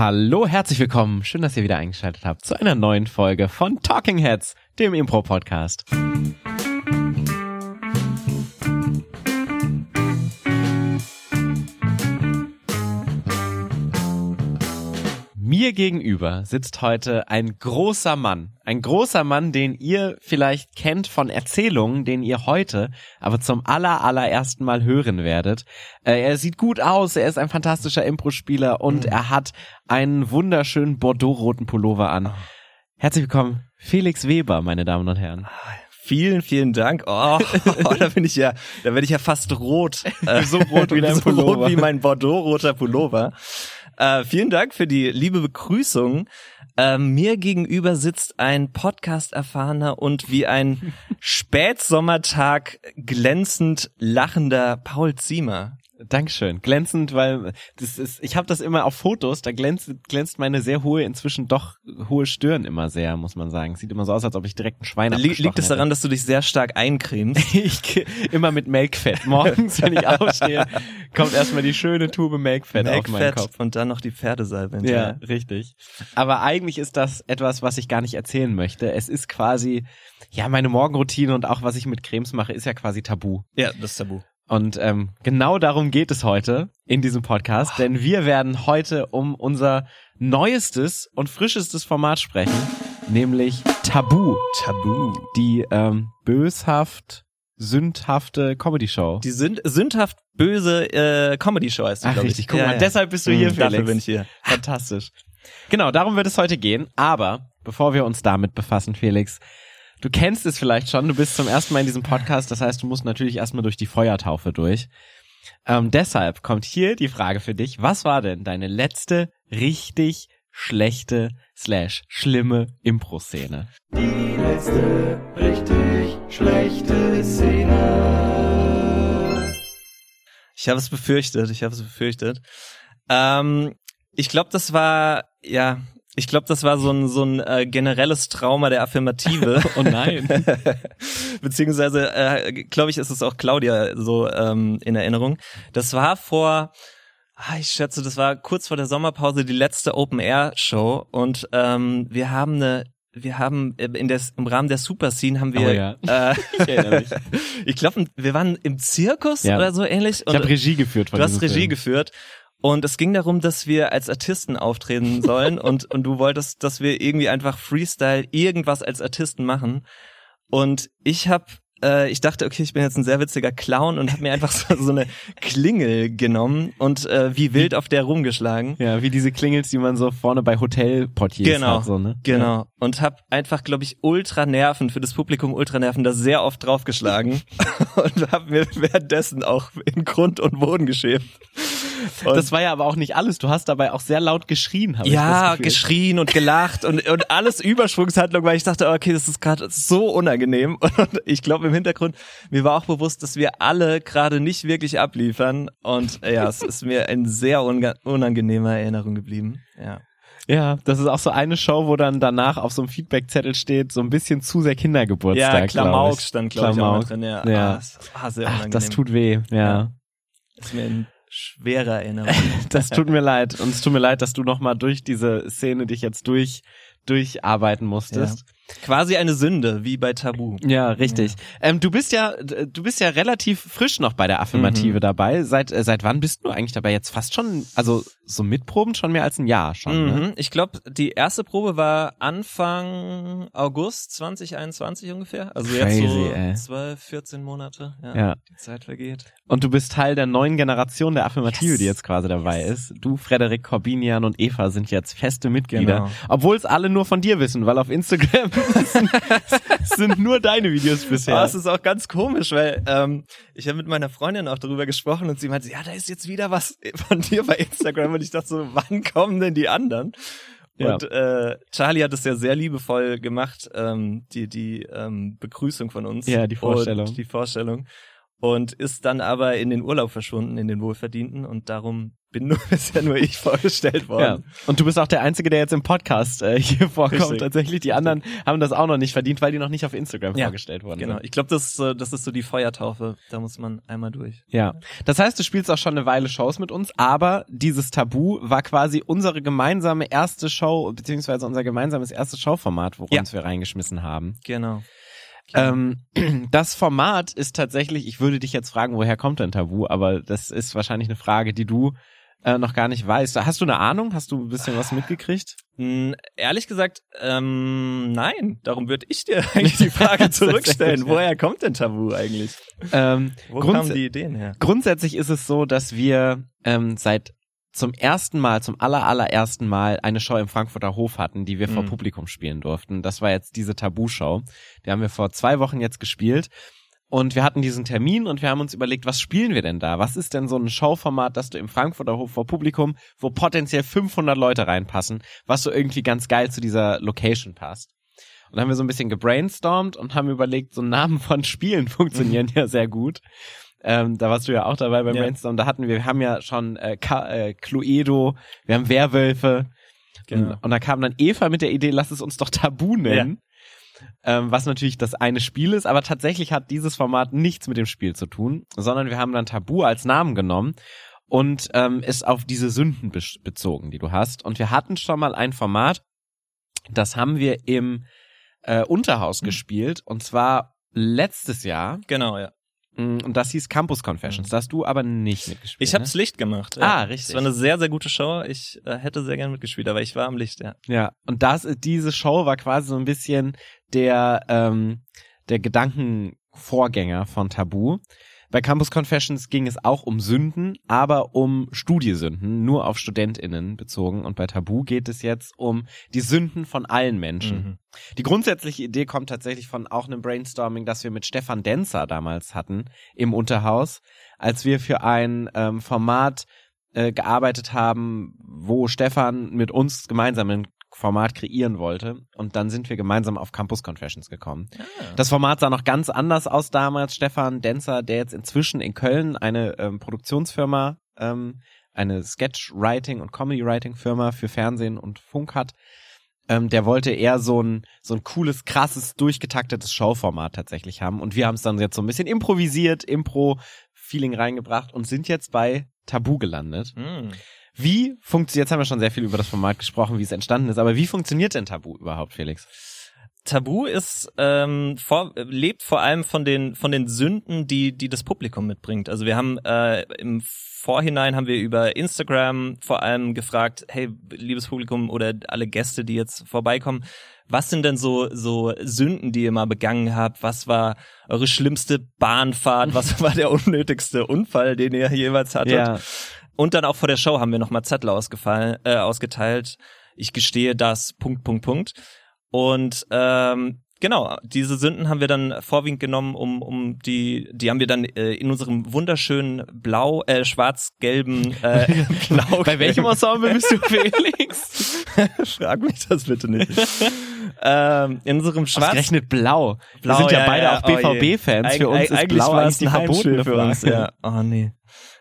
Hallo, herzlich willkommen. Schön, dass ihr wieder eingeschaltet habt zu einer neuen Folge von Talking Heads, dem Impro-Podcast. Mir gegenüber sitzt heute ein großer Mann. Ein großer Mann, den ihr vielleicht kennt von Erzählungen, den ihr heute aber zum aller, allerersten Mal hören werdet. Äh, er sieht gut aus, er ist ein fantastischer Impro-Spieler und Mhm. er hat einen wunderschönen Bordeaux-roten Pullover an. Herzlich willkommen, Felix Weber, meine Damen und Herren. Vielen, vielen Dank. Oh, da bin ich ja, da werde ich ja fast rot. Äh, So rot wie dein so Pullover. rot wie mein Bordeaux-roter Pullover. Äh, vielen Dank für die liebe Begrüßung. Ähm, mir gegenüber sitzt ein Podcast-erfahrener und wie ein Spätsommertag glänzend lachender Paul Ziemer. Dankeschön. Glänzend, weil das ist, ich habe das immer auf Fotos, da glänzt, glänzt meine sehr hohe, inzwischen doch hohe Stirn immer sehr, muss man sagen. Sieht immer so aus, als ob ich direkt ein Schwein abgestochen liegt es daran, dass du dich sehr stark eincremst? Ich immer mit Melkfett. Morgens, wenn ich aufstehe, kommt erstmal die schöne Tube Melkfett, auf meinen Melkfett Kopf. und dann noch die Pferdesalbe Ja, hinterher. richtig. Aber eigentlich ist das etwas, was ich gar nicht erzählen möchte. Es ist quasi, ja, meine Morgenroutine und auch was ich mit Cremes mache, ist ja quasi tabu. Ja, das ist tabu. Und ähm, genau darum geht es heute in diesem Podcast, denn wir werden heute um unser neuestes und frischestes Format sprechen, nämlich Tabu, Tabu. die ähm, böshaft, sündhafte Comedy-Show. Die sünd, sündhaft böse äh, Comedy-Show heißt die, Ach glaub richtig, ich. guck mal, deshalb bist du hier, Hm, Felix. Dafür bin ich hier. Fantastisch. Genau, darum wird es heute gehen. Aber bevor wir uns damit befassen, Felix, du kennst es vielleicht schon, du bist zum ersten Mal in diesem Podcast, das heißt, du musst natürlich erstmal durch die Feuertaufe durch. Ähm, deshalb kommt hier die Frage für dich, was war denn deine letzte richtig schlechte slash schlimme Impro-Szene? Die letzte richtig schlechte Szene. Ich habe es befürchtet, ich habe es befürchtet. Ähm, ich glaube, das war, ja, ich glaube, das war so ein, so ein äh, generelles Trauma der Affirmative. Oh nein. Beziehungsweise, äh, glaube ich, ist es auch Claudia so ähm, in Erinnerung. Das war vor, ah, ich schätze, das war kurz vor der Sommerpause die letzte Open-Air-Show und ähm, wir haben eine wir haben äh, in der, im Rahmen der Super Scene haben wir, Oh ja. äh, Ich erinnere mich. ich glaube, wir waren im Zirkus Ja. oder so ähnlich. Ich habe Regie geführt von Du hast Regie Film. geführt. Und es ging darum, dass wir als Artisten auftreten sollen und, und du wolltest, dass wir irgendwie einfach Freestyle irgendwas als Artisten machen. Und ich habe, äh, ich dachte, okay, ich bin jetzt ein sehr witziger Clown und habe mir einfach so, so eine Klingel genommen und äh, wie wild auf der rumgeschlagen. Ja, wie diese Klingels, die man so vorne bei Hotelportiers Genau, hat. So, ne? Genau. Und hab einfach, glaube ich, ultra Nerven, für das Publikum ultra Nerven, da sehr oft draufgeschlagen. und hab mir währenddessen auch in Grund und Boden geschämt. Und Das war ja aber auch nicht alles. Du hast dabei auch sehr laut geschrien, habe ich ja, das Gefühl. geschrien und gelacht und, und alles Überschwungshandlung, weil ich dachte, okay, das ist gerade so unangenehm. Und ich glaube im Hintergrund, mir war auch bewusst, dass wir alle gerade nicht wirklich abliefern. Und ja, es ist mir ein sehr unangenehmer Erinnerung geblieben. Ja. Ja, das ist auch so eine Show, wo dann danach auf so einem Feedbackzettel steht, so ein bisschen zu sehr Kindergeburtstag. Ja, Klamauk glaub ich. stand, glaube ich, auch drin. Ja, Ja. Ah, das, ah, sehr Ach, unangenehm. das tut weh, ja. Ja. ist mir in schwerer Erinnerung. Das tut mir leid. Und es tut mir leid, dass du nochmal durch diese Szene dich jetzt durch, durcharbeiten musstest. Quasi eine Sünde, wie bei Tabu. Ja, richtig. Ähm, du bist ja, du bist ja relativ frisch noch bei der Affirmative Mhm. dabei. Seit, äh, seit wann bist du eigentlich dabei? Jetzt fast schon, also so mitproben schon mehr als ein Jahr schon. Ne? Mhm. Ich glaube, die erste Probe war Anfang August 2021 ungefähr. Also jetzt Crazy, so ey. 12, 14 Monate. Ja, Ja. Die Zeit vergeht. Und du bist Teil der neuen Generation der Affirmative, Yes. die jetzt quasi dabei ist. Du, Frederik, Corbinian und Eva sind jetzt feste Mitglieder. Genau. Obwohl es alle nur von dir wissen, weil auf Instagram sind, sind nur deine Videos bisher. Ja, es ist auch ganz komisch, weil ähm, ich habe mit meiner Freundin auch darüber gesprochen und sie meinte, ja, da ist jetzt wieder was von dir bei Instagram und ich dachte so, wann kommen denn die anderen? Ja. Und äh, Charlie hat es ja sehr liebevoll gemacht, ähm, die die ähm, Begrüßung von uns. Ja, die Vorstellung. Die Vorstellung. Und ist dann aber in den Urlaub verschwunden, in den Wohlverdienten und darum bin nur bisher nur ich vorgestellt Ja. worden. Und du bist auch der Einzige, der jetzt im Podcast äh, hier vorkommt. Richtig. Tatsächlich, die anderen haben das auch noch nicht verdient, weil die noch nicht auf Instagram Ja, vorgestellt wurden. Genau. sind. Ich glaube, das, ist so- das ist so die Feuertaufe. Da muss man einmal durch. Ja. Das heißt, du spielst auch schon eine Weile Shows mit uns, aber dieses Tabu war quasi unsere gemeinsame erste Show, beziehungsweise unser gemeinsames erstes Showformat, worin Ja. wir reingeschmissen haben. Genau. Ähm, das Format ist tatsächlich, ich würde dich jetzt fragen, woher kommt denn Tabu, aber das ist wahrscheinlich eine Frage, die du äh, noch gar nicht weißt. Hast du eine Ahnung? Hast du ein bisschen was mitgekriegt? Mm, Ehrlich gesagt, ähm, nein. Darum würde ich dir eigentlich die Frage zurückstellen. Woher kommt denn Tabu eigentlich? Ähm, Wo kamen die Ideen her? grundsätzlich ist es so, dass wir ähm, seit zum ersten Mal, zum aller, allerersten Mal eine Show im Frankfurter Hof hatten, die wir vor Mhm. Publikum spielen durften. Das war jetzt diese Tabu-Show. Die haben wir vor zwei Wochen jetzt gespielt. Und wir hatten diesen Termin und wir haben uns überlegt, was spielen wir denn da? Was ist denn so ein Showformat, dass du im Frankfurter Hof vor Publikum, wo potenziell 500 Leute reinpassen, was so irgendwie ganz geil zu dieser Location passt? Und dann haben wir so ein bisschen gebrainstormt und haben überlegt, so Namen von Spielen funktionieren ja sehr gut. Ähm, da warst du ja auch dabei beim Ja. Brainstorm. Da hatten wir, wir haben ja schon äh, Ka äh, Cluedo, wir haben Werwölfe. Genau. Und, und da kam dann Eva mit der Idee, lass es uns doch Tabu nennen. Ähm, was natürlich das eine Spiel ist, aber tatsächlich hat dieses Format nichts mit dem Spiel zu tun, sondern wir haben dann Tabu als Namen genommen und ähm, es auf diese Sünden be bezogen, die du hast. Und wir hatten schon mal ein Format, das haben wir im äh, Unterhaus gespielt und zwar letztes Jahr Genau, ja. Mm, Und das hieß Campus Confessions. Da hast du aber nicht mitgespielt. Ich hab's ne? Licht gemacht. Ah, Ja. richtig. Es war eine sehr, sehr gute Show. Ich äh, hätte sehr gern mitgespielt, aber ich war am Licht, ja. Ja. Und das, diese Show war quasi so ein bisschen der, ähm, der Gedankenvorgänger von Tabu. Bei Campus Confessions ging es auch um Sünden, aber um Studiesünden, nur auf StudentInnen bezogen. Und bei Tabu geht es jetzt um die Sünden von allen Menschen. Mhm. Die grundsätzliche Idee kommt tatsächlich von auch einem Brainstorming, das wir mit Stefan Denzer damals hatten im Unterhaus, als wir für ein ähm, Format äh, gearbeitet haben, wo Stefan mit uns gemeinsam ein Format kreieren wollte. Und dann sind wir gemeinsam auf Campus Confessions gekommen. Das Format sah noch ganz anders aus damals. Stefan Denzer, der jetzt inzwischen in Köln eine ähm, Produktionsfirma, ähm, eine Sketch-Writing- und Comedy-Writing-Firma für Fernsehen und Funk hat, ähm, der wollte eher so ein, so ein cooles, krasses, durchgetaktetes Showformat tatsächlich haben. Und wir haben es dann jetzt so ein bisschen improvisiert, Impro-Feeling reingebracht und sind jetzt bei Tabu gelandet. Mhm. Wie funktioniert, jetzt haben wir schon sehr viel über das Format gesprochen, wie es entstanden ist, aber wie funktioniert denn Tabu überhaupt, Felix? Tabu ist ähm, vor, lebt vor allem von den von den Sünden, die die das Publikum mitbringt. Also wir haben äh, im Vorhinein haben wir über Instagram vor allem gefragt, hey liebes Publikum oder alle Gäste, die jetzt vorbeikommen, was sind denn so so Sünden, die ihr mal begangen habt? Was war eure schlimmste Bahnfahrt? Was war der unnötigste Unfall, den ihr jeweils hattet? Und dann auch vor der Show haben wir nochmal Zettel ausgefallen, äh, ausgeteilt. Ich gestehe das, Punkt, Punkt, Punkt. Und ähm, genau, diese Sünden haben wir dann vorwiegend genommen, um, um die, die haben wir dann äh, in unserem wunderschönen blau, äh, schwarz-gelben äh, blau. Bei welchem Ensemble bist du, Felix? Frag mich das bitte nicht. ähm, in unserem schwarz Ausgerechnet blau. Blau, wir sind ja, ja, beide ja, auch oh. BVB-Fans. Für uns ist eigentlich blau eigentlich die verbotene für uns. Ja. Oh nee.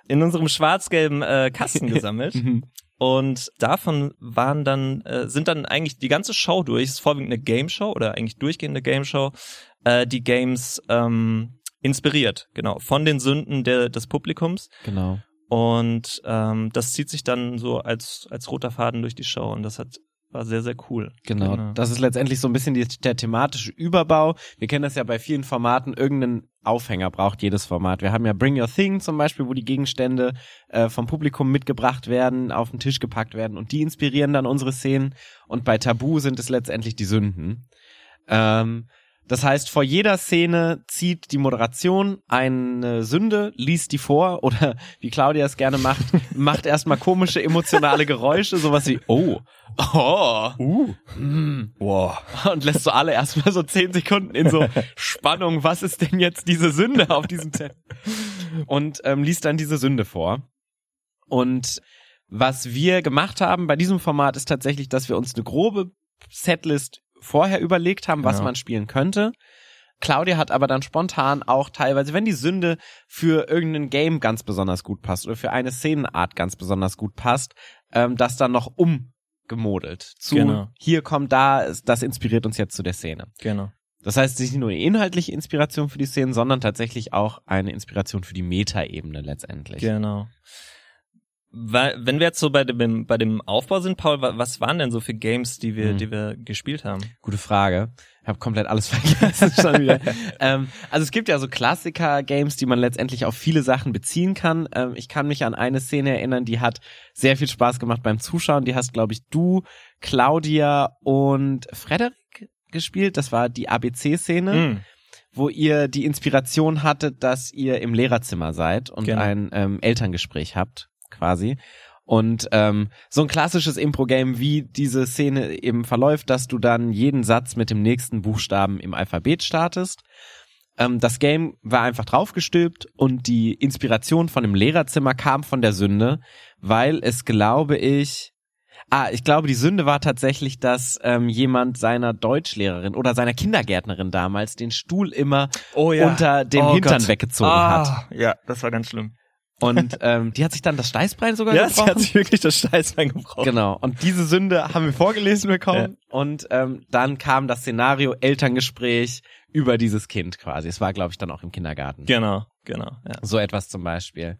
In unserem schwarz-gelben äh, Kasten gesammelt. Mhm. Und davon waren dann, äh, sind dann eigentlich die ganze Show durch, es ist vorwiegend eine Game Show oder eigentlich durchgehende Game Show, äh, die Games ähm, inspiriert, genau, von den Sünden der, des Publikums. Genau. Und ähm, das zieht sich dann so als, als roter Faden durch die Show und das hat war sehr, sehr cool. Genau. Das ist letztendlich so ein bisschen die, der thematische Überbau. Wir kennen das ja bei vielen Formaten, irgendeinen Aufhänger braucht jedes Format. Wir haben ja Bring Your Thing zum Beispiel, wo die Gegenstände äh, vom Publikum mitgebracht werden, auf den Tisch gepackt werden und die inspirieren dann unsere Szenen. Und bei Tabu sind es letztendlich die Sünden. Ähm, das heißt, vor jeder Szene zieht die Moderation eine Sünde, liest die vor oder wie Claudia es gerne macht, macht erstmal komische emotionale Geräusche, sowas wie oh, oh, Uh. mm, Wow. und lässt so alle erstmal so zehn Sekunden in so Spannung, was ist denn jetzt diese Sünde auf diesem Zettel? Und ähm, liest dann diese Sünde vor. Und was wir gemacht haben bei diesem Format ist tatsächlich, dass wir uns eine grobe Setlist vorher überlegt haben, was Genau. man spielen könnte. Claudia hat aber dann spontan auch teilweise, wenn die Sünde für irgendein Game ganz besonders gut passt oder für eine Szenenart ganz besonders gut passt, ähm, das dann noch umgemodelt zu Genau. hier kommt da, das inspiriert uns jetzt zu der Szene. Genau. Das heißt, es ist nicht nur eine inhaltliche Inspiration für die Szenen, sondern tatsächlich auch eine Inspiration für die Metaebene letztendlich. Genau. Wenn wir jetzt so bei dem, bei dem Aufbau sind, Paul, wa- was waren denn so für Games, die wir, Hm. die wir gespielt haben? Gute Frage. Ich habe komplett alles vergessen schon wieder. ähm, also es gibt ja so Klassiker-Games, die man letztendlich auf viele Sachen beziehen kann. Ähm, ich kann mich an eine Szene erinnern, die hat sehr viel Spaß gemacht beim Zuschauen. Die hast, glaube ich, du, Claudia und Frederik gespielt. Das war die ABC-Szene. Hm. wo ihr die Inspiration hattet, dass ihr im Lehrerzimmer seid und Genau. ein ähm, Elterngespräch habt, quasi. Und ähm, so ein klassisches Impro-Game, wie diese Szene eben verläuft, dass du dann jeden Satz mit dem nächsten Buchstaben im Alphabet startest. Ähm, das Game war einfach draufgestülpt und die Inspiration von dem Lehrerzimmer kam von der Sünde, weil es, glaube ich, Ah, ich glaube, die Sünde war tatsächlich, dass ähm, jemand seiner Deutschlehrerin oder seiner Kindergärtnerin damals den Stuhl immer Oh unter dem Oh Hintern Gott. weggezogen ah, hat. Ja, das war ganz schlimm. Und ähm, die hat sich dann das Steißbein sogar Ja, sie gebrochen. hat sich wirklich das Steißbein gebrochen. Genau. Und diese Sünde haben wir vorgelesen bekommen. Und ähm, dann kam das Szenario Elterngespräch über dieses Kind quasi. Es war, glaube ich, dann auch im Kindergarten. Genau, genau. Ja. So etwas zum Beispiel.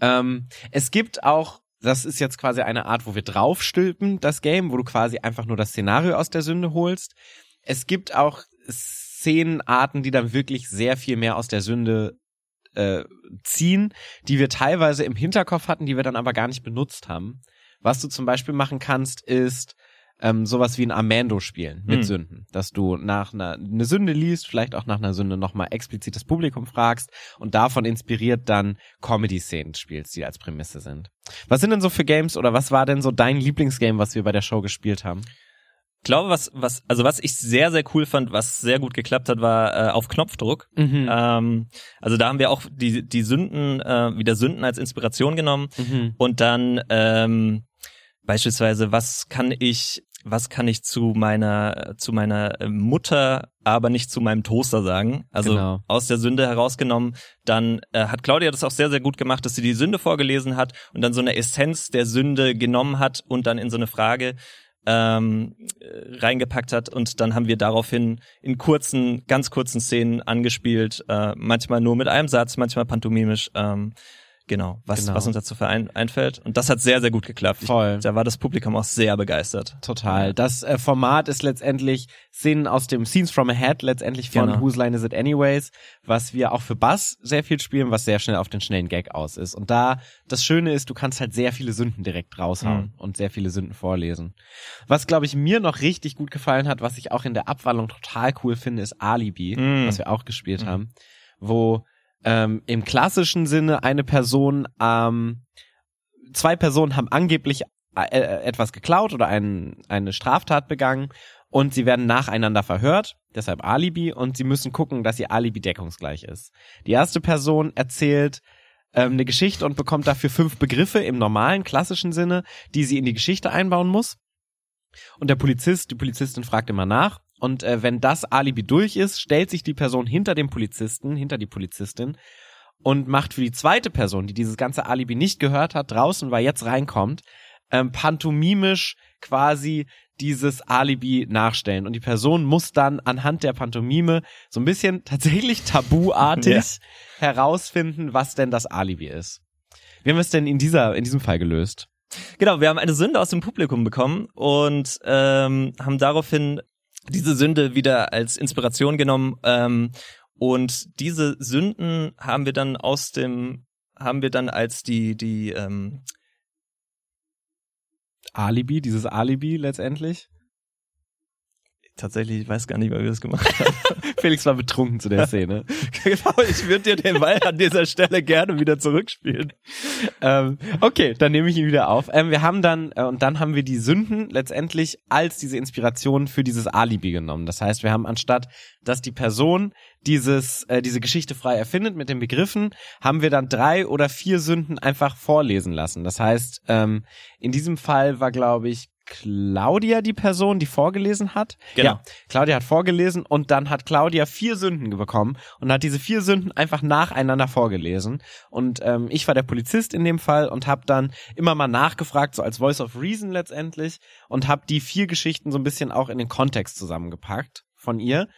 Ähm, es gibt auch, das ist jetzt quasi eine Art, wo wir draufstülpen, das Game, wo du quasi einfach nur das Szenario aus der Sünde holst. Es gibt auch Szenenarten, die dann wirklich sehr viel mehr aus der Sünde äh, ziehen, die wir teilweise im Hinterkopf hatten, die wir dann aber gar nicht benutzt haben. Was du zum Beispiel machen kannst, ist ähm, sowas wie ein Amando spielen mit Hm. Sünden, dass du nach einer eine Sünde liest, vielleicht auch nach einer Sünde nochmal explizit das Publikum fragst und davon inspiriert dann Comedy-Szenen spielst, die als Prämisse sind. Was sind denn so für Games oder was war denn so dein Lieblingsgame, was wir bei der Show gespielt haben? Ich glaube, was, was, also was ich sehr, sehr cool fand, was sehr gut geklappt hat, war äh, auf Knopfdruck. Mhm. Ähm, also da haben wir auch die, die Sünden, äh, wieder Sünden als Inspiration genommen Mhm. und dann ähm, beispielsweise, was kann ich, was kann ich zu meiner, zu meiner äh, Mutter, aber nicht zu meinem Toaster sagen? Also Genau. aus der Sünde herausgenommen. Dann äh, hat Claudia das auch sehr, sehr gut gemacht, dass sie die Sünde vorgelesen hat und dann so eine Essenz der Sünde genommen hat und dann in so eine Frage ähm, äh, reingepackt hat. Und dann haben wir daraufhin in kurzen, ganz kurzen Szenen angespielt, äh, manchmal nur mit einem Satz, manchmal pantomimisch, ähm, genau, was, Genau. was uns dazu verein, einfällt. Und das hat sehr, sehr gut geklappt. Voll. Ich, da war das Publikum auch sehr begeistert. Total. Das äh, Format ist letztendlich Szenen aus dem Scenes from Ahead, letztendlich von Genau. Whose Line Is It Anyways, was wir auch für Bass sehr viel spielen, was sehr schnell auf den schnellen Gag aus ist. Und da, das Schöne ist, du kannst halt sehr viele Sünden direkt raushauen Mhm. und sehr viele Sünden vorlesen. Was, glaube ich, mir noch richtig gut gefallen hat, was ich auch in der Abwandlung total cool finde, ist Alibi, Mhm. was wir auch gespielt Mhm. haben, wo ähm, im klassischen Sinne eine Person, ähm, zwei Personen haben angeblich äh, äh, etwas geklaut oder ein, eine Straftat begangen und sie werden nacheinander verhört, deshalb Alibi, und sie müssen gucken, dass ihr Alibi deckungsgleich ist. Die erste Person erzählt ähm, eine Geschichte und bekommt dafür fünf Begriffe im normalen, klassischen Sinne, die sie in die Geschichte einbauen muss. Und der Polizist, die Polizistin fragt immer nach. Und äh, wenn das Alibi durch ist, stellt sich die Person hinter dem Polizisten, hinter die Polizistin und macht für die zweite Person, die dieses ganze Alibi nicht gehört hat, draußen, weil jetzt reinkommt, ähm, pantomimisch quasi dieses Alibi nachstellen. Und die Person muss dann anhand der Pantomime so ein bisschen tatsächlich tabuartig Ja. herausfinden, was denn das Alibi ist. Wie haben wir es denn in dieser, in diesem Fall gelöst? Genau, wir haben eine Sünde aus dem Publikum bekommen und ähm, haben daraufhin diese Sünde wieder als Inspiration genommen ähm, und diese Sünden haben wir dann aus dem haben wir dann als die die ähm, Alibi, dieses Alibi letztendlich? Tatsächlich ich weiß gar nicht, wie wir das gemacht haben. Felix war betrunken zu der Szene. genau, ich würde dir den Ball an dieser Stelle gerne wieder zurückspielen. ähm, okay, dann nehme ich ihn wieder auf. Ähm, wir haben dann, äh, und dann haben wir die Sünden letztendlich als diese Inspiration für dieses Alibi genommen. Das heißt, wir haben anstatt, dass die Person dieses, äh, diese Geschichte frei erfindet mit den Begriffen, haben wir dann drei oder vier Sünden einfach vorlesen lassen. Das heißt, ähm, in diesem Fall war, glaube ich, Claudia die Person, die vorgelesen hat. Genau. Ja, Claudia hat vorgelesen und dann hat Claudia vier Sünden bekommen und hat diese vier Sünden einfach nacheinander vorgelesen. Und ähm, ich war der Polizist in dem Fall und habe dann immer mal nachgefragt, so als Voice of Reason letztendlich, und habe die vier Geschichten so ein bisschen auch in den Kontext zusammengepackt von ihr.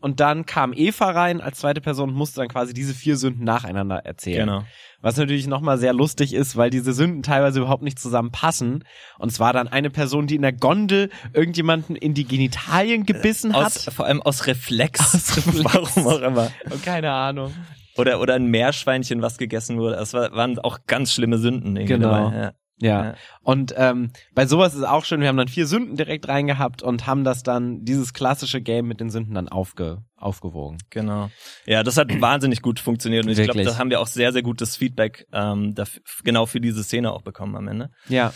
Und dann kam Eva rein als zweite Person und musste dann quasi diese vier Sünden nacheinander erzählen. Genau. Was natürlich nochmal sehr lustig ist, weil diese Sünden teilweise überhaupt nicht zusammenpassen. Und es war dann eine Person, die in der Gondel irgendjemanden in die Genitalien gebissen Aus, hat. vor allem aus Reflex. Aus Reflex. Warum auch immer. Und keine Ahnung. Oder, oder ein Meerschweinchen, was gegessen wurde. Das war, waren auch ganz schlimme Sünden. irgendwie Genau. Dabei. Ja. Ja. Ja. Und ähm, bei sowas ist auch schön, wir haben dann vier Sünden direkt reingehabt und haben das dann, dieses klassische Game mit den Sünden dann aufge, aufgewogen. Genau. Ja, das hat wahnsinnig gut funktioniert und ich glaube, da haben wir auch sehr, sehr gutes Feedback ähm, dafür, genau für diese Szene auch bekommen am Ende. Ja.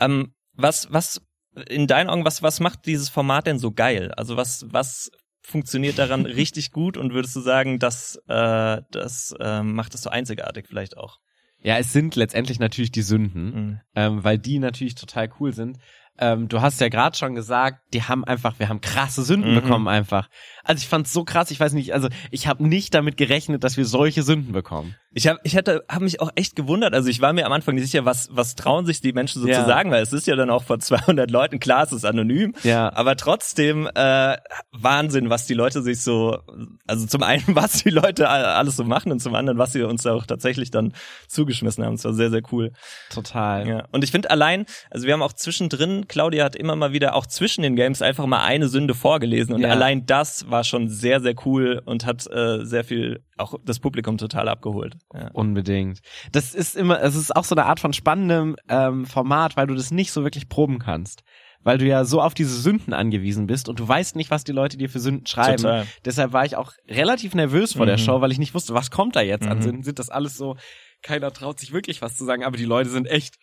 Ähm, was, was in deinen Augen, was, was macht dieses Format denn so geil? Also was, was funktioniert daran richtig gut und würdest du sagen, dass äh, das äh, macht es so einzigartig vielleicht auch? Ja, es sind letztendlich natürlich die Sünden. Mhm. ähm, weil die natürlich total cool sind. Ähm, du hast ja gerade schon gesagt, die haben einfach, wir haben krasse Sünden Mhm. bekommen einfach. Also ich fand's so krass, ich weiß nicht, also ich habe nicht damit gerechnet, dass wir solche Sünden bekommen. Ich habe ich hatte habe mich auch echt gewundert, also ich war mir am Anfang nicht sicher, was was trauen sich die Menschen so Ja. zu sagen, weil es ist ja dann auch vor 200 Leuten, klar, es ist anonym, Ja. aber trotzdem äh, Wahnsinn, was die Leute sich so also zum einen was die Leute alles so machen und zum anderen was sie uns auch tatsächlich dann zugeschmissen haben. Es war sehr sehr cool. Total. Ja. Und ich finde allein, also wir haben auch zwischendrin, Claudia hat immer mal wieder auch zwischen den Games einfach mal eine Sünde vorgelesen und Ja. allein das war schon sehr, sehr cool und hat äh, sehr viel auch das Publikum total abgeholt. Ja. Unbedingt. Das ist immer, es ist auch so eine Art von spannendem ähm, Format, weil du das nicht so wirklich proben kannst. Weil du ja so auf diese Sünden angewiesen bist und du weißt nicht, was die Leute dir für Sünden schreiben. Total. Deshalb war ich auch relativ nervös vor der Mhm. Show, weil ich nicht wusste, was kommt da jetzt an Mhm. Sünden. Sind das alles so, keiner traut sich wirklich was zu sagen, aber die Leute sind echt,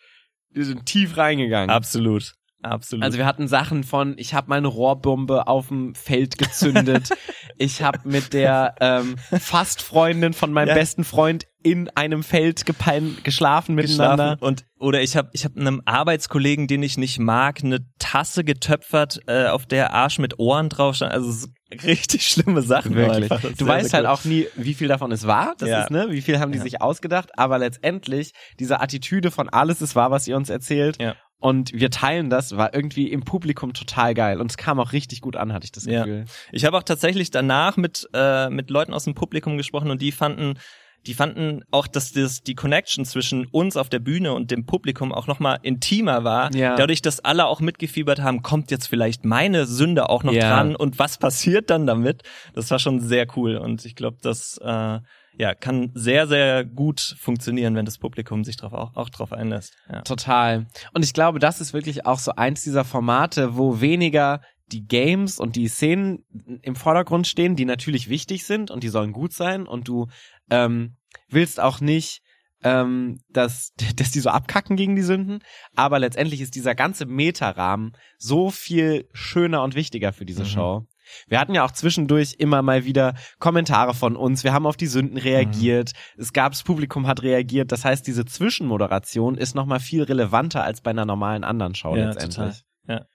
die sind tief reingegangen. Absolut. Absolut. Also wir hatten Sachen von, ich habe meine Rohrbombe auf dem Feld gezündet. ich habe mit der ähm, fast Freundin von meinem Ja. besten Freund in einem Feld gepein geschlafen miteinander. geschlafen und oder ich habe ich hab einem Arbeitskollegen, den ich nicht mag, eine Tasse getöpfert, äh, auf der Arsch mit Ohren drauf stand. Also richtig schlimme Sachen. Wirklich. einfach. Du weißt halt cool. auch nie, wie viel davon es war. Das Ja. ist, ne, wie viel haben die Ja. sich ausgedacht. Aber letztendlich, diese Attitüde von alles ist wahr, was ihr uns erzählt. Ja. Und wir teilen das, war irgendwie im Publikum total geil. Und es kam auch richtig gut an, hatte ich das Ja. Gefühl. Ich habe auch tatsächlich danach mit äh, mit Leuten aus dem Publikum gesprochen und die fanden die fanden auch, dass das die Connection zwischen uns auf der Bühne und dem Publikum auch noch mal intimer war. Ja. Dadurch, dass alle auch mitgefiebert haben, kommt jetzt vielleicht meine Sünde auch noch Ja. dran und was passiert dann damit? Das war schon sehr cool und ich glaube, das äh, ja kann sehr sehr gut funktionieren, wenn das Publikum sich drauf auch, auch drauf einlässt. Ja. Total. Und ich glaube, das ist wirklich auch so eins dieser Formate, wo weniger die Games und die Szenen im Vordergrund stehen, die natürlich wichtig sind und die sollen gut sein und du ähm, willst auch nicht, ähm, dass, dass die so abkacken gegen die Sünden, aber letztendlich ist dieser ganze Metarahmen so viel schöner und wichtiger für diese Mhm. Show. Wir hatten ja auch zwischendurch immer mal wieder Kommentare von uns. Wir haben auf die Sünden reagiert. Es gab, das Publikum hat reagiert. Das heißt, diese Zwischenmoderation ist nochmal viel relevanter als bei einer normalen anderen Show Ja, letztendlich. total. Ja.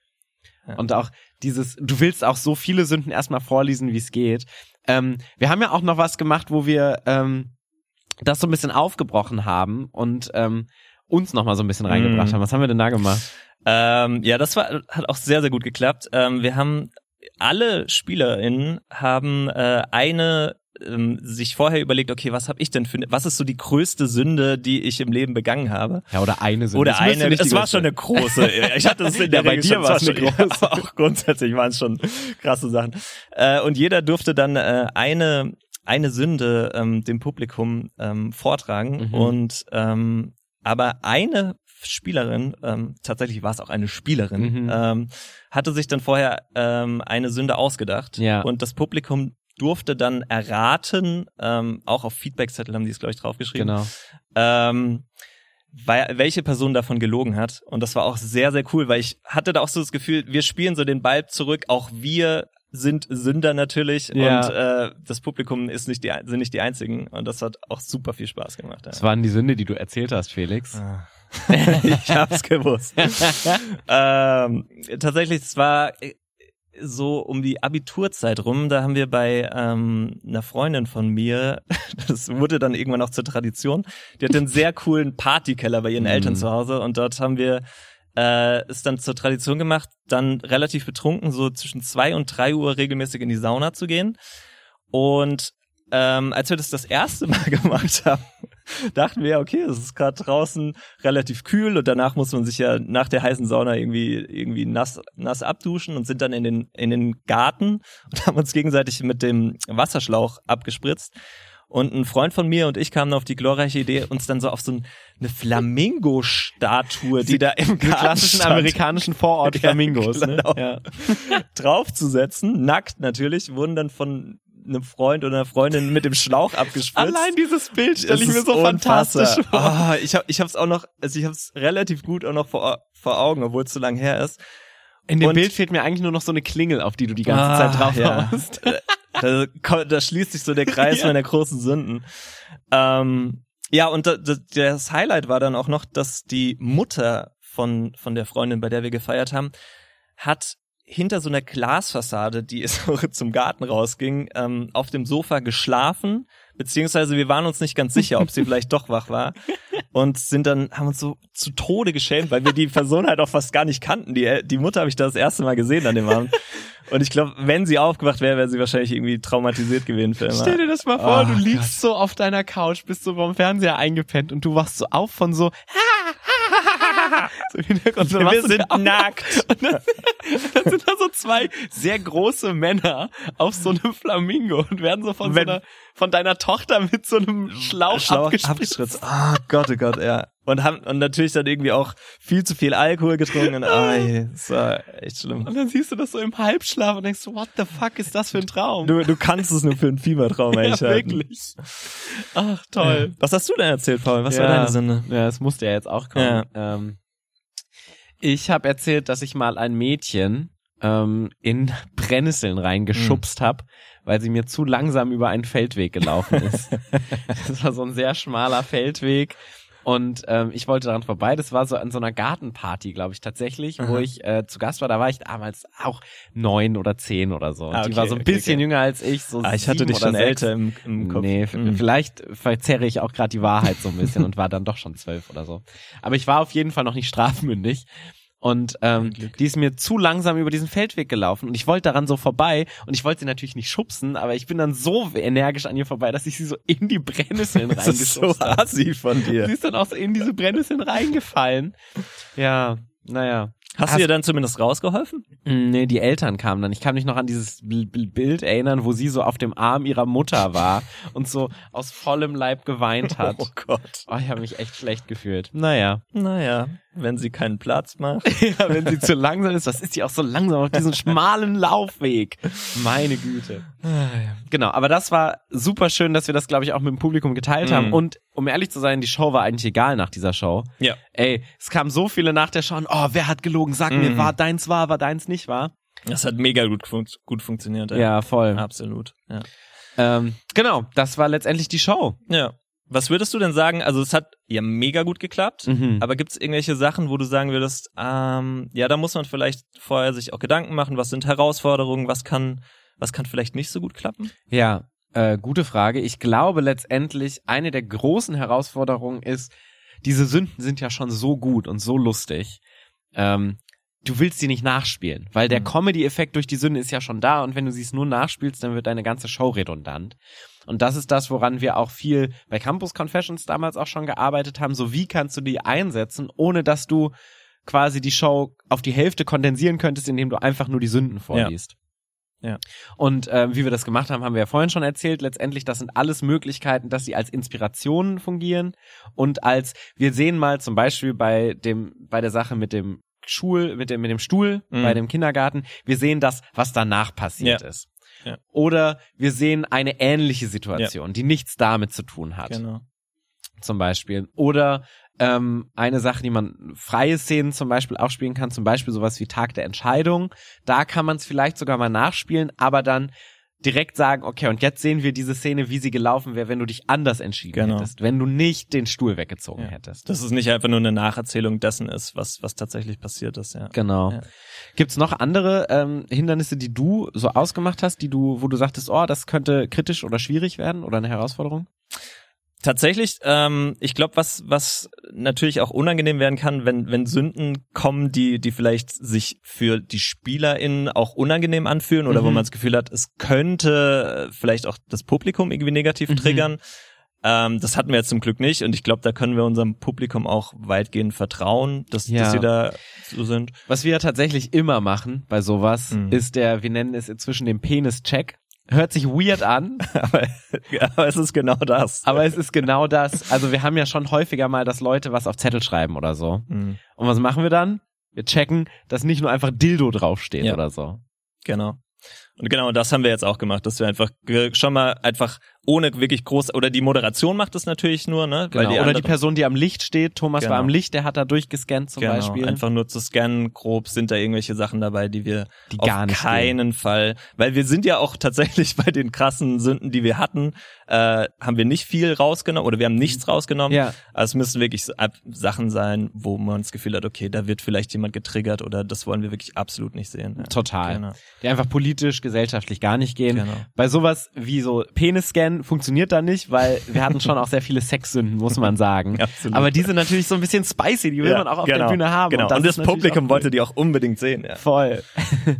Ja. Und auch dieses, du willst auch so viele Sünden erstmal vorlesen, wie es geht. Ähm, wir haben ja auch noch was gemacht, wo wir ähm, das so ein bisschen aufgebrochen haben und ähm, uns nochmal so ein bisschen reingebracht Mhm. haben. Was haben wir denn da gemacht? Ähm, ja, das war hat auch sehr sehr gut geklappt. Ähm, wir haben alle SpielerInnen haben äh, eine ähm, sich vorher überlegt, okay, was habe ich denn für, ne- was ist so die größte Sünde, die ich im Leben begangen habe? Ja, oder eine Sünde. Oder Das eine, es war schon eine große. Ich hatte es in der Ja, bei dir war's es war eine schon- große. Auch grundsätzlich waren es schon krasse Sachen. Äh, und jeder durfte dann äh, eine eine Sünde ähm, dem Publikum ähm, vortragen Mhm. und ähm, aber eine Spielerin, ähm, tatsächlich war es auch eine Spielerin, Mhm. ähm, hatte sich dann vorher ähm, eine Sünde ausgedacht Ja. und das Publikum durfte dann erraten, ähm, auch auf Feedbackzettel haben die es glaube ich draufgeschrieben, Genau. ähm, weil, welche Person davon gelogen hat. Und das war auch sehr, sehr cool, weil ich hatte da auch so das Gefühl, wir spielen so den Ball zurück, auch wir sind Sünder natürlich Ja. und äh, das Publikum ist nicht die, sind nicht die einzigen und das hat auch super viel Spaß gemacht. Ja. Das waren die Sünde, die du erzählt hast, Felix. Ah. ich hab's gewusst. ähm, tatsächlich, es war so um die Abiturzeit rum, da haben wir bei ähm, einer Freundin von mir, das wurde dann irgendwann auch zur Tradition, die hatte einen sehr coolen Partykeller bei ihren Mhm. Eltern zu Hause und dort haben wir äh, es dann zur Tradition gemacht, dann relativ betrunken so zwischen zwei und drei Uhr regelmäßig in die Sauna zu gehen. Und ähm, als wir das das erste Mal gemacht haben, dachten wir, okay, es ist gerade draußen relativ kühl und danach muss man sich ja nach der heißen Sauna irgendwie irgendwie nass nass abduschen und sind dann in den in den Garten und haben uns gegenseitig mit dem Wasserschlauch abgespritzt. Und ein Freund von mir und ich kamen auf die glorreiche Idee, uns dann so auf so ein- eine Flamingo-Statue, die da im Garten klassischen stand, amerikanischen Vorort Flamingos. Ja, ne? genau. ja. draufzusetzen, nackt natürlich, wurden dann von einem Freund oder einer Freundin mit dem Schlauch abgespritzt. Allein dieses Bild stelle ich mir so fantastisch vor. Ah, ich habe ich hab's auch noch, also ich hab's relativ gut auch noch vor, vor Augen, obwohl es so lang her ist. In dem Und- Bild fehlt mir eigentlich nur noch so eine Klingel, auf die du die ganze Ah, Zeit drauf ja. haust. Da, ko- da schließt sich so der Kreis Ja. meiner großen Sünden. Ähm, ja, und da, da, das Highlight war dann auch noch, dass die Mutter von, von der Freundin, bei der wir gefeiert haben, hat hinter so einer Glasfassade, die so zum Garten rausging, ähm, auf dem Sofa geschlafen, beziehungsweise wir waren uns nicht ganz sicher, ob sie vielleicht doch wach war und sind dann, haben uns so zu Tode geschämt, weil wir die Person halt auch fast gar nicht kannten. Die, die Mutter habe ich da das erste Mal gesehen an dem Abend. Und ich glaube, wenn sie aufgewacht wäre, wäre sie wahrscheinlich irgendwie traumatisiert gewesen für immer. Stell dir das mal vor, Oh, du liegst so auf deiner Couch, bist so vom Fernseher eingepennt und du wachst so auf von so so wir sind nackt. Und dann, dann sind da so zwei sehr große Männer auf so einem Flamingo und werden so von, so Wenn- einer, von deiner Tochter mit so einem Schlauch, abgespritzt. abgespritzt. Ah Gott, oh Gott, ja. Und haben und natürlich dann irgendwie auch viel zu viel Alkohol getrunken. Und, ai, das war echt schlimm. Und dann siehst du das so im Halbschlaf und denkst so, what the fuck ist das für ein Traum? Du, du kannst es nur für einen Fiebertraum ja, eigentlich halten. wirklich. Ach, toll. Was hast du denn erzählt, Paul? Was war Ja. deine Sünde? Ja, es musste ja jetzt auch kommen. Ähm, ich habe erzählt, dass ich mal ein Mädchen ähm, in Brennnesseln reingeschubst hab, weil sie mir zu langsam über einen Feldweg gelaufen ist. das war so ein sehr schmaler Feldweg. Und ähm, ich wollte daran vorbei. Das war so an so einer Gartenparty, glaube ich, tatsächlich, wo Aha. ich äh, zu Gast war. Da war ich damals auch neun oder zehn oder so. Und Ah, die okay, war so ein okay, bisschen okay. jünger als ich. So Ah, ich hatte dich schon sechs. älter im, im Kopf. Nee, Mhm. vielleicht verzerre ich auch gerade die Wahrheit so ein bisschen und war dann doch schon zwölf oder so. Aber ich war auf jeden Fall noch nicht strafmündig. Und ähm, die ist mir zu langsam über diesen Feldweg gelaufen und ich wollte daran so vorbei und ich wollte sie natürlich nicht schubsen, aber ich bin dann so energisch an ihr vorbei, dass ich sie so in die Brennnesseln Das ist so reingeschubst habe. assi von Sie dir. ist dann auch so in diese Brennnesseln reingefallen. Ja, naja. Hast du ihr dann zumindest rausgeholfen? Mm, Nee, die Eltern kamen dann. Ich kann mich noch an dieses Bil- Bil- Bild erinnern, wo sie so auf dem Arm ihrer Mutter war und so aus vollem Leib geweint hat. Oh Gott. Oh, ich habe mich echt schlecht gefühlt. Naja. Naja, wenn sie keinen Platz macht. Ja, wenn sie zu langsam ist, was ist sie auch so langsam auf diesem schmalen Laufweg? Meine Güte. Genau, aber das war super schön, dass wir das, glaube ich, auch mit dem Publikum geteilt haben. Mhm. Und um ehrlich zu sein, die Show war eigentlich egal nach dieser Show. Ja. Ey, es kamen so viele nach der Show und, oh, wer hat gelogen? Sag mir, Mhm. war deins wahr, war deins nicht wahr? Das hat mega gut, fun gut funktioniert. Ja, voll. Absolut. Ja. Ähm, genau, das war letztendlich die Show. ja. Was würdest du denn sagen? Also es hat ja mega gut geklappt. Mhm. Aber gibt's irgendwelche Sachen, wo du sagen würdest, ähm, ja, da muss man vielleicht vorher sich auch Gedanken machen, was sind Herausforderungen, was kann, was kann vielleicht nicht so gut klappen? Ja, äh, gute Frage. Ich glaube letztendlich, eine der großen Herausforderungen ist, diese Sünden sind ja schon so gut und so lustig. Ähm, du willst sie nicht nachspielen, weil der Mhm. Comedy-Effekt durch die Sünde ist ja schon da und wenn du sie es nur nachspielst, dann wird deine ganze Show redundant. Und das ist das, woran wir auch viel bei Campus Confessions damals auch schon gearbeitet haben. So wie kannst du die einsetzen, ohne dass du quasi die Show auf die Hälfte kondensieren könntest, indem du einfach nur die Sünden vorliest. Ja. Und ähm, wie wir das gemacht haben, haben wir ja vorhin schon erzählt. Letztendlich, das sind alles Möglichkeiten, dass sie als Inspirationen fungieren und als wir sehen mal zum Beispiel bei dem bei der Sache mit dem Schul mit dem mit dem Stuhl Mhm. bei dem Kindergarten. Wir sehen das, was danach passiert Ja. ist. Ja. Oder wir sehen eine ähnliche Situation, die nichts damit zu tun hat Genau. zum Beispiel. Oder ähm, eine Sache, die man freie Szenen zum Beispiel auch spielen kann, zum Beispiel sowas wie Tag der Entscheidung. Da kann man es vielleicht sogar mal nachspielen, aber dann direkt sagen, okay, und jetzt sehen wir diese Szene, wie sie gelaufen wäre, wenn du dich anders entschieden Genau. hättest, wenn du nicht den Stuhl weggezogen Ja. hättest. Dass es nicht einfach nur eine Nacherzählung dessen ist, was, was tatsächlich passiert ist, ja. Genau. Ja. Gibt's noch andere ähm, Hindernisse, die du so ausgemacht hast, die du, wo du sagtest, oh, das könnte kritisch oder schwierig werden oder eine Herausforderung? Tatsächlich, ähm, ich glaube, was was natürlich auch unangenehm werden kann, wenn wenn Sünden kommen, die die vielleicht sich für die SpielerInnen auch unangenehm anfühlen oder wo Mhm. man das Gefühl hat, es könnte äh, vielleicht auch das Publikum irgendwie negativ Mhm. triggern. Ähm, das hatten wir jetzt zum Glück nicht und ich glaube, da können wir unserem Publikum auch weitgehend vertrauen, dass, Ja. dass sie da so sind. Was wir tatsächlich immer machen bei sowas, Mhm. ist der, wir nennen es inzwischen den Penis-Check. Hört sich weird an, aber, aber es ist genau das. aber es ist genau das. Also wir haben ja schon häufiger mal, dass Leute was auf Zettel schreiben oder so. Mhm. Und was machen wir dann? Wir checken, dass nicht nur einfach Dildo draufsteht Ja. oder so. Genau. Und genau das haben wir jetzt auch gemacht, dass wir einfach schon mal einfach ohne wirklich groß oder die Moderation macht es natürlich nur, ne? Genau. die oder die Person, die am Licht steht. Thomas Genau. war am Licht, der hat da durchgescannt zum genau, Beispiel. einfach nur zu scannen, grob sind da irgendwelche Sachen dabei, die wir Die auf gar nicht keinen Fall, weil wir sind ja auch tatsächlich bei den krassen Sünden, die wir hatten, äh, haben wir nicht viel rausgenommen oder wir haben nichts rausgenommen. Ja. Also es müssen wirklich Sachen sein, wo man das Gefühl hat, okay, da wird vielleicht jemand getriggert oder das wollen wir wirklich absolut nicht sehen. Ja. Total. Genau. Die einfach politisch, gesellschaftlich gar nicht gehen. Genau. Bei sowas wie so Penisscan funktioniert da nicht, weil wir hatten schon auch sehr viele Sexsünden, muss man sagen. Absolut. Aber die sind natürlich so ein bisschen spicy, die will Ja, man auch auf genau, der Bühne haben. Genau. Und das, ist natürlich Publikum wollte die auch unbedingt sehen. Ja. Voll.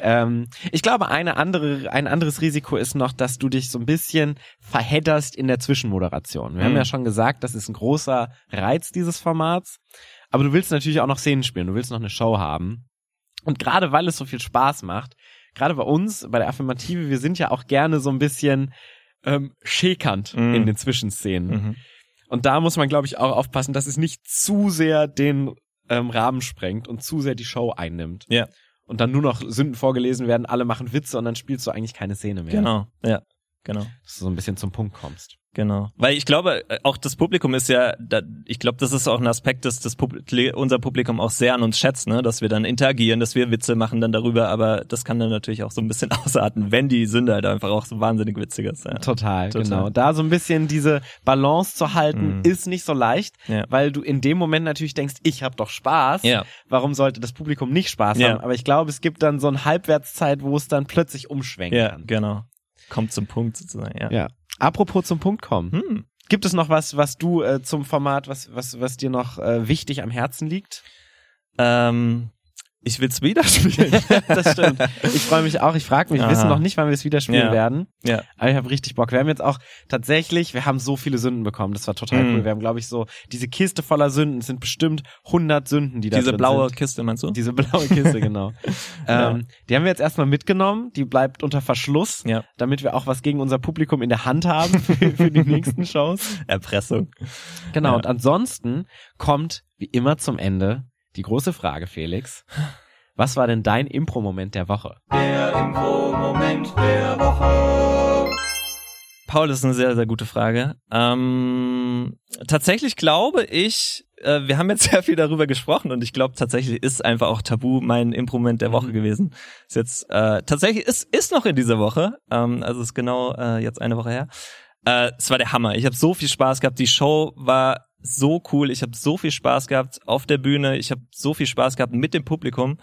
ähm, ich glaube, eine andere, ein anderes Risiko ist noch, dass du dich so ein bisschen verhedderst in der Zwischenmoderation. Wir haben Mhm. ja schon gesagt, das ist ein großer Reiz dieses Formats. Aber du willst natürlich auch noch Szenen spielen, du willst noch eine Show haben. Und gerade weil es so viel Spaß macht, gerade bei uns, bei der Affirmative, wir sind ja auch gerne so ein bisschen ähm, schäkernd Mhm. in den Zwischenszenen. Mhm. Und da muss man, glaube ich, auch aufpassen, dass es nicht zu sehr den ähm, Rahmen sprengt und zu sehr die Show einnimmt. Ja. Und dann nur noch Sünden vorgelesen werden, alle machen Witze und dann spielst du eigentlich keine Szene mehr. Genau, ja, genau. Dass du so ein bisschen zum Punkt kommst. Genau. Weil ich glaube, äh, auch das Publikum ist ja, da, ich glaube, das ist auch ein Aspekt, dass das Publi unser Publikum auch sehr an uns schätzt, ne? dass wir dann interagieren, dass wir Witze machen dann darüber, aber das kann dann natürlich auch so ein bisschen ausarten, wenn die Sünde halt einfach auch so wahnsinnig witzig ist. Ja. Total, Total. genau. Da so ein bisschen diese Balance zu halten, Mhm. ist nicht so leicht, Ja. weil du in dem Moment natürlich denkst, ich habe doch Spaß. Ja. Warum sollte das Publikum nicht Spaß Ja. haben? Aber ich glaube, es gibt dann so eine Halbwertszeit, wo es dann plötzlich umschwenken Ja, kann. genau. Kommt zum Punkt sozusagen, ja. Ja. Apropos zum Punkt kommen. Hm. Gibt es noch was, was du äh, zum Format, was, was, was dir noch äh, wichtig am Herzen liegt? Ähm, ich will's wieder spielen. das stimmt. Ich freue mich auch. Ich frage mich, wir wissen noch nicht, wann wir es wieder spielen Ja. werden. ja. Aber ich habe richtig Bock. Wir haben jetzt auch tatsächlich, wir haben so viele Sünden bekommen. Das war total Mhm. cool. Wir haben, glaube ich, so diese Kiste voller Sünden. Es sind bestimmt 100 Sünden, die da Diese blaue sind. Kiste, meinst du? Diese blaue Kiste, genau. Ja. ähm, die haben wir jetzt erstmal mitgenommen. Die bleibt unter Verschluss, Ja. damit wir auch was gegen unser Publikum in der Hand haben für, für die nächsten Shows. Erpressung. Genau. Und ansonsten kommt wie immer zum Ende die große Frage, Felix. Was war denn dein Impro-Moment der Woche? Der Impro-Moment der Woche. Paul, das ist eine sehr, sehr gute Frage. Ähm, tatsächlich glaube ich, äh, wir haben jetzt sehr viel darüber gesprochen und ich glaube tatsächlich ist einfach auch Tabu mein Improvement der Woche Mhm. gewesen. Ist jetzt äh, tatsächlich ist ist noch in dieser Woche, ähm, also ist genau äh, jetzt eine Woche her. Äh, es war der Hammer. Ich habe so viel Spaß gehabt. Die Show war so cool. Ich habe so viel Spaß gehabt auf der Bühne. Ich habe so viel Spaß gehabt mit dem Publikum.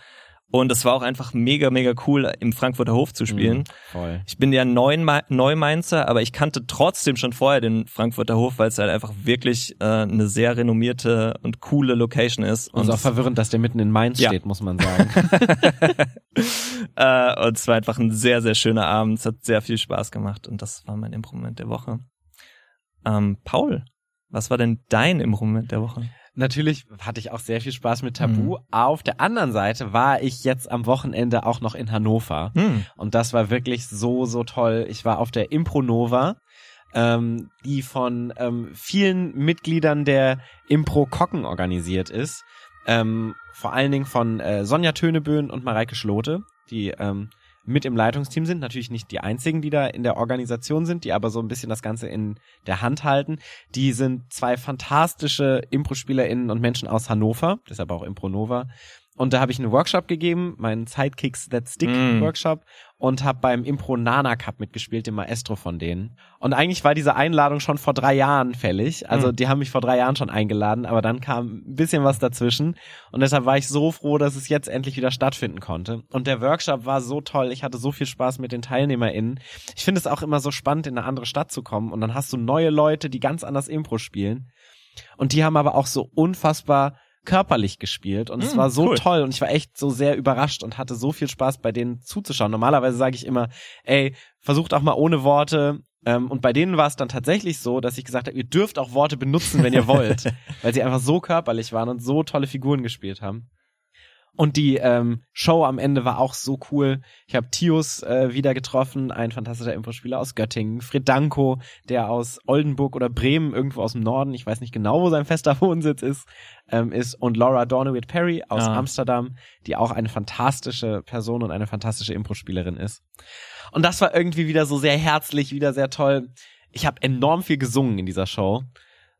Und es war auch einfach mega, mega cool, im Frankfurter Hof zu spielen. Mhm. Ich bin ja Neumainzer, aber ich kannte trotzdem schon vorher den Frankfurter Hof, weil es halt einfach wirklich äh, eine sehr renommierte und coole Location ist. Und es ist auch verwirrend, dass der mitten in Mainz Ja. steht, muss man sagen. äh, und es war einfach ein sehr, sehr schöner Abend. Es hat sehr viel Spaß gemacht und das war mein Improvement der Woche. Ähm, Paul, was war denn dein Improvement der Woche? Natürlich hatte ich auch sehr viel Spaß mit Tabu. Mhm. Auf der anderen Seite war ich jetzt am Wochenende auch noch in Hannover. Hm. Und das war wirklich so, so toll. Ich war auf der Impronova, ähm, die von ähm, vielen Mitgliedern der Impro Kocken organisiert ist. Ähm, vor allen Dingen von äh, Sonja Töneböen und Mareike Schlote, die ähm, mit im Leitungsteam sind. Natürlich nicht die einzigen, die da in der Organisation sind, die aber so ein bisschen das Ganze in der Hand halten. Die sind zwei fantastische Impro-SpielerInnen und Menschen aus Hannover, deshalb auch Impronova. Und da habe ich einen Workshop gegeben, meinen Sidekicks That Stick Mm. Workshop und habe beim Impro Nana Cup mitgespielt, dem Maestro von denen. Und eigentlich war diese Einladung schon vor drei Jahren fällig. Also Mm. die haben mich vor drei Jahren schon eingeladen, aber dann kam ein bisschen was dazwischen. Und deshalb war ich so froh, dass es jetzt endlich wieder stattfinden konnte. Und der Workshop war so toll. Ich hatte so viel Spaß mit den TeilnehmerInnen. Ich finde es auch immer so spannend, in eine andere Stadt zu kommen. Und dann hast du neue Leute, die ganz anders Impro spielen. Und die haben aber auch so unfassbar körperlich gespielt und es Mm, war so cool. toll und ich war echt so sehr überrascht und hatte so viel Spaß bei denen zuzuschauen. Normalerweise sage ich immer, ey, versucht auch mal ohne Worte. Ähm, und bei denen war es dann tatsächlich so, dass ich gesagt habe, ihr dürft auch Worte benutzen, wenn ihr wollt, weil sie einfach so körperlich waren und so tolle Figuren gespielt haben. Und die ähm, Show am Ende war auch so cool. Ich habe Tius äh, wieder getroffen, ein fantastischer Impro-Spieler aus Göttingen. Fred Danko, der aus Oldenburg oder Bremen, irgendwo aus dem Norden, ich weiß nicht genau, wo sein fester Wohnsitz ist, ähm, ist. Und Laura Dornewitt Perry aus Ah. Amsterdam, die auch eine fantastische Person und eine fantastische Impro-Spielerin ist. Und das war irgendwie wieder so sehr herzlich, wieder sehr toll. Ich habe enorm viel gesungen in dieser Show.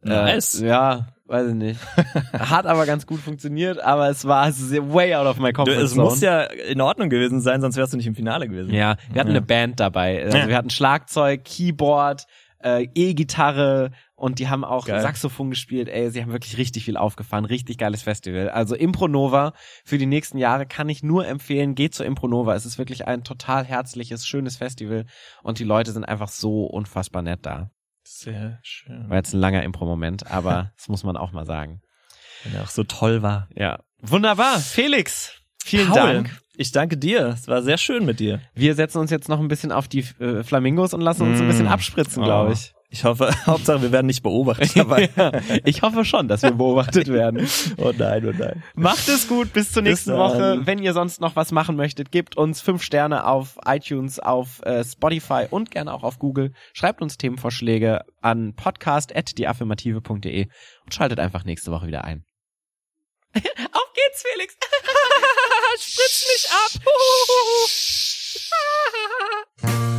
Nice. Äh, ja, weiß ich nicht. Hat aber ganz gut funktioniert, aber es war way out of my comfort es zone. muss ja in Ordnung gewesen sein, sonst wärst du nicht im Finale gewesen. Ja, wir hatten Ja. eine Band dabei. Also wir hatten Schlagzeug, Keyboard, äh, E-Gitarre und die haben auch Geil. Saxophon gespielt. Ey, sie haben wirklich richtig viel aufgefahren. Richtig geiles Festival. Also Impronova für die nächsten Jahre kann ich nur empfehlen. Geht zur Impronova. Es ist wirklich ein total herzliches, schönes Festival und die Leute sind einfach so unfassbar nett da. Sehr schön. War jetzt ein langer Impro-Moment, aber das muss man auch mal sagen. Wenn er auch so toll war. Ja. Wunderbar. Felix, vielen Paul, Dank. Ich danke dir. Es war sehr schön mit dir. Wir setzen uns jetzt noch ein bisschen auf die äh, Flamingos und lassen uns ein Mm. bisschen abspritzen, glaube Oh. ich. Ich hoffe, Hauptsache, wir werden nicht beobachtet dabei. ja, ich hoffe schon, dass wir beobachtet werden. oh nein, oh nein. Macht es gut, bis zur Bis nächsten dann. Woche. Wenn ihr sonst noch was machen möchtet, gebt uns fünf Sterne auf iTunes, auf äh, Spotify und gerne auch auf Google. Schreibt uns Themenvorschläge an podcast.deaffirmative.de und schaltet einfach nächste Woche wieder ein. auf geht's, Felix! Spritz mich ab!